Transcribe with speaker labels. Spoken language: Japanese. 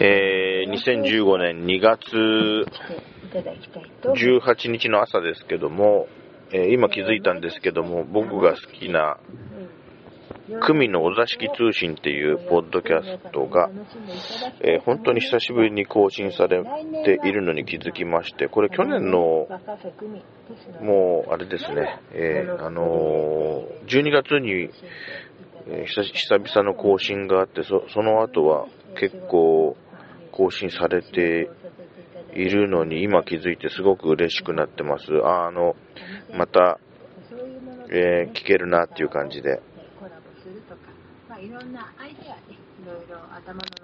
Speaker 1: えー、2015年2月18日の朝ですけども、えー、今気づいたんですけども、僕が好きな、久美のお座敷通信っていうポッドキャストが、えー、本当に久しぶりに更新されているのに気づきまして、これ去年の、もう、あれですね、え、あの、12月に、久々の更新があって、そその後は結構更新されているのに今気づいてすごく嬉しくなってます。ああの、また、えー、聞けるなっていう感じで。